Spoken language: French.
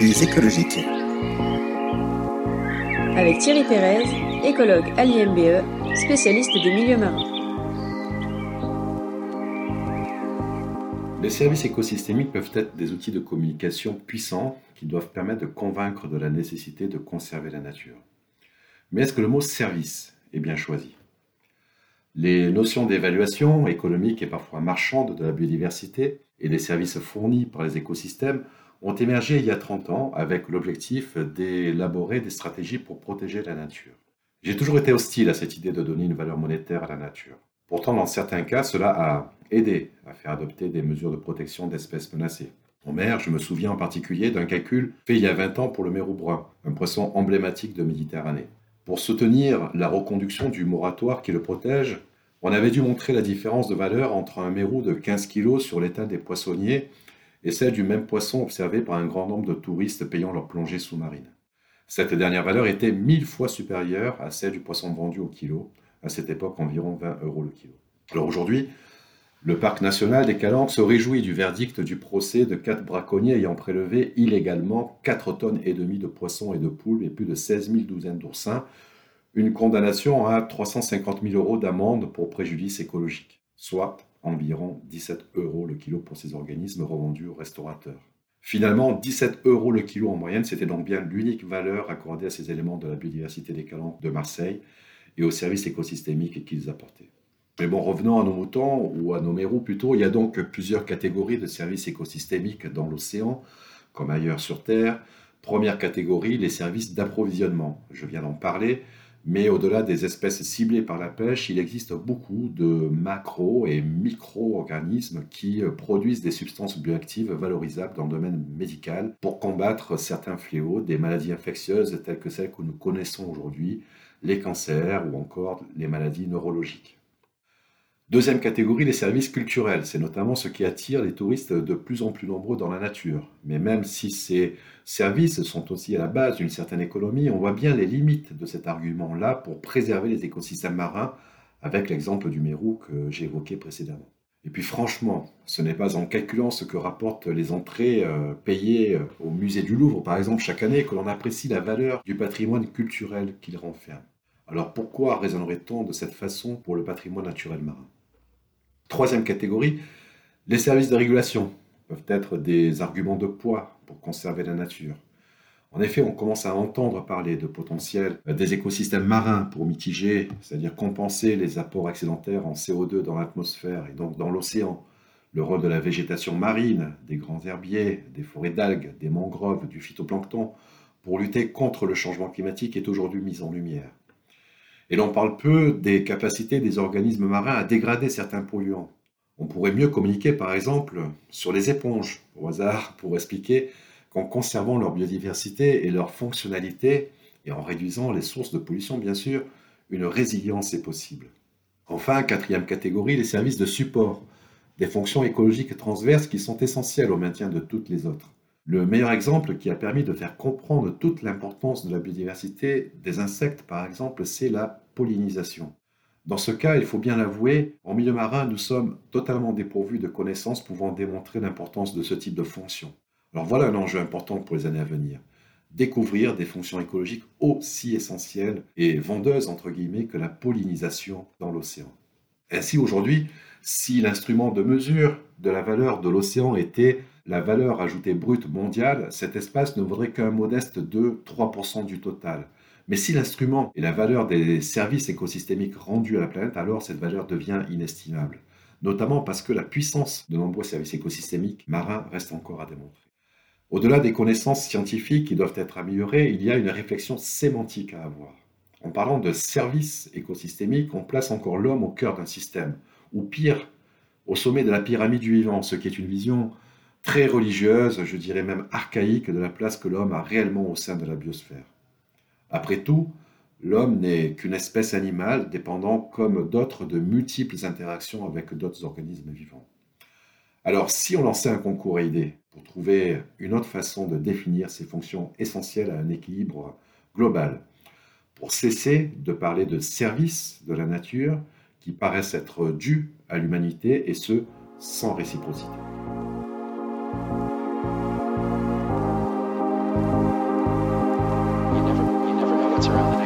Les écologiques. Avec Thierry Pérez, écologue à l'IMBE, spécialiste des milieux marins. Les services écosystémiques peuvent être des outils de communication puissants qui doivent permettre de convaincre de la nécessité de conserver la nature. Mais est-ce que le mot service est bien choisi? Les notions d'évaluation économique et parfois marchande de la biodiversité et des services fournis par les écosystèmes ont émergé il y a 30 ans avec l'objectif d'élaborer des stratégies pour protéger la nature. J'ai toujours été hostile à cette idée de donner une valeur monétaire à la nature. Pourtant, dans certains cas, cela a aidé à faire adopter des mesures de protection d'espèces menacées. En mer, je me souviens en particulier d'un calcul fait il y a 20 ans pour le mérou brun, un poisson emblématique de Méditerranée. Pour soutenir la reconduction du moratoire qui le protège, on avait dû montrer la différence de valeur entre un mérou de 15 kg sur l'état des poissonniers et celle du même poisson observé par un grand nombre de touristes payant leur plongée sous-marine. Cette dernière valeur était mille fois supérieure à celle du poisson vendu au kilo, à cette époque environ 20 euros le kilo. Alors aujourd'hui, le parc national des Calanques se réjouit du verdict du procès de quatre braconniers ayant prélevé illégalement 4 tonnes et demie de poissons et de poules et plus de 16 000 douzaines d'oursins, une condamnation à 350 000 euros d'amende pour préjudice écologique, soit environ 17 euros le kilo pour ces organismes revendus aux restaurateurs. Finalement, 17 euros le kilo en moyenne, c'était donc bien l'unique valeur accordée à ces éléments de la biodiversité des Calanques de Marseille et aux services écosystémiques qu'ils apportaient. Mais bon, revenons à nos moutons, ou à nos mérous plutôt, il y a donc plusieurs catégories de services écosystémiques dans l'océan, comme ailleurs sur Terre. Première catégorie, les services d'approvisionnement. Je viens d'en parler, mais au-delà des espèces ciblées par la pêche, il existe beaucoup de macro- et micro-organismes qui produisent des substances bioactives valorisables dans le domaine médical pour combattre certains fléaux, des maladies infectieuses telles que celles que nous connaissons aujourd'hui, les cancers ou encore les maladies neurologiques. Deuxième catégorie, les services culturels. C'est notamment ce qui attire les touristes de plus en plus nombreux dans la nature. Mais même si ces services sont aussi à la base d'une certaine économie, on voit bien les limites de cet argument-là pour préserver les écosystèmes marins, avec l'exemple du Mérou que j'ai évoqué précédemment. Et puis franchement, ce n'est pas en calculant ce que rapportent les entrées euh, payées euh, au musée du Louvre, par exemple, chaque année, que l'on apprécie la valeur du patrimoine culturel qu'il renferme. Alors pourquoi raisonnerait-on de cette façon pour le patrimoine naturel marin? Troisième catégorie, les services de régulation peuvent être des arguments de poids pour conserver la nature. En effet, on commence à entendre parler de potentiel des écosystèmes marins pour mitiger, c'est-à-dire compenser les apports excédentaires en CO2 dans l'atmosphère et donc dans l'océan. Le rôle de la végétation marine, des grands herbiers, des forêts d'algues, des mangroves, du phytoplancton pour lutter contre le changement climatique est aujourd'hui mis en lumière. Et l'on parle peu des capacités des organismes marins à dégrader certains polluants. On pourrait mieux communiquer par exemple sur les éponges, au hasard, pour expliquer qu'en conservant leur biodiversité et leur fonctionnalité, et en réduisant les sources de pollution bien sûr, une résilience est possible. Enfin, quatrième catégorie, les services de support, des fonctions écologiques transverses qui sont essentielles au maintien de toutes les autres. Le meilleur exemple qui a permis de faire comprendre toute l'importance de la biodiversité des insectes, par exemple, c'est la pollinisation. Dans ce cas, il faut bien l'avouer, en milieu marin, nous sommes totalement dépourvus de connaissances pouvant démontrer l'importance de ce type de fonction. Alors voilà un enjeu important pour les années à venir. Découvrir des fonctions écologiques aussi essentielles et vendeuses, que la pollinisation dans l'océan. Ainsi, aujourd'hui, si l'instrument de mesure de la valeur de l'océan était la valeur ajoutée brute mondiale, cet espace ne vaudrait qu'un modeste de 3% du total. Mais si l'instrument est la valeur des services écosystémiques rendus à la planète, alors cette valeur devient inestimable, notamment parce que la puissance de nombreux services écosystémiques marins reste encore à démontrer. Au-delà des connaissances scientifiques qui doivent être améliorées, il y a une réflexion sémantique à avoir. En parlant de services écosystémiques, on place encore l'homme au cœur d'un système, ou pire, au sommet de la pyramide du vivant, ce qui est une vision très religieuse, je dirais même archaïque, de la place que l'homme a réellement au sein de la biosphère. Après tout, l'homme n'est qu'une espèce animale dépendant comme d'autres de multiples interactions avec d'autres organismes vivants. Alors si on lançait un concours à idées pour trouver une autre façon de définir ces fonctions essentielles à un équilibre global, pour cesser de parler de services de la nature qui paraissent être dus à l'humanité et ce, sans réciprocité. what's around.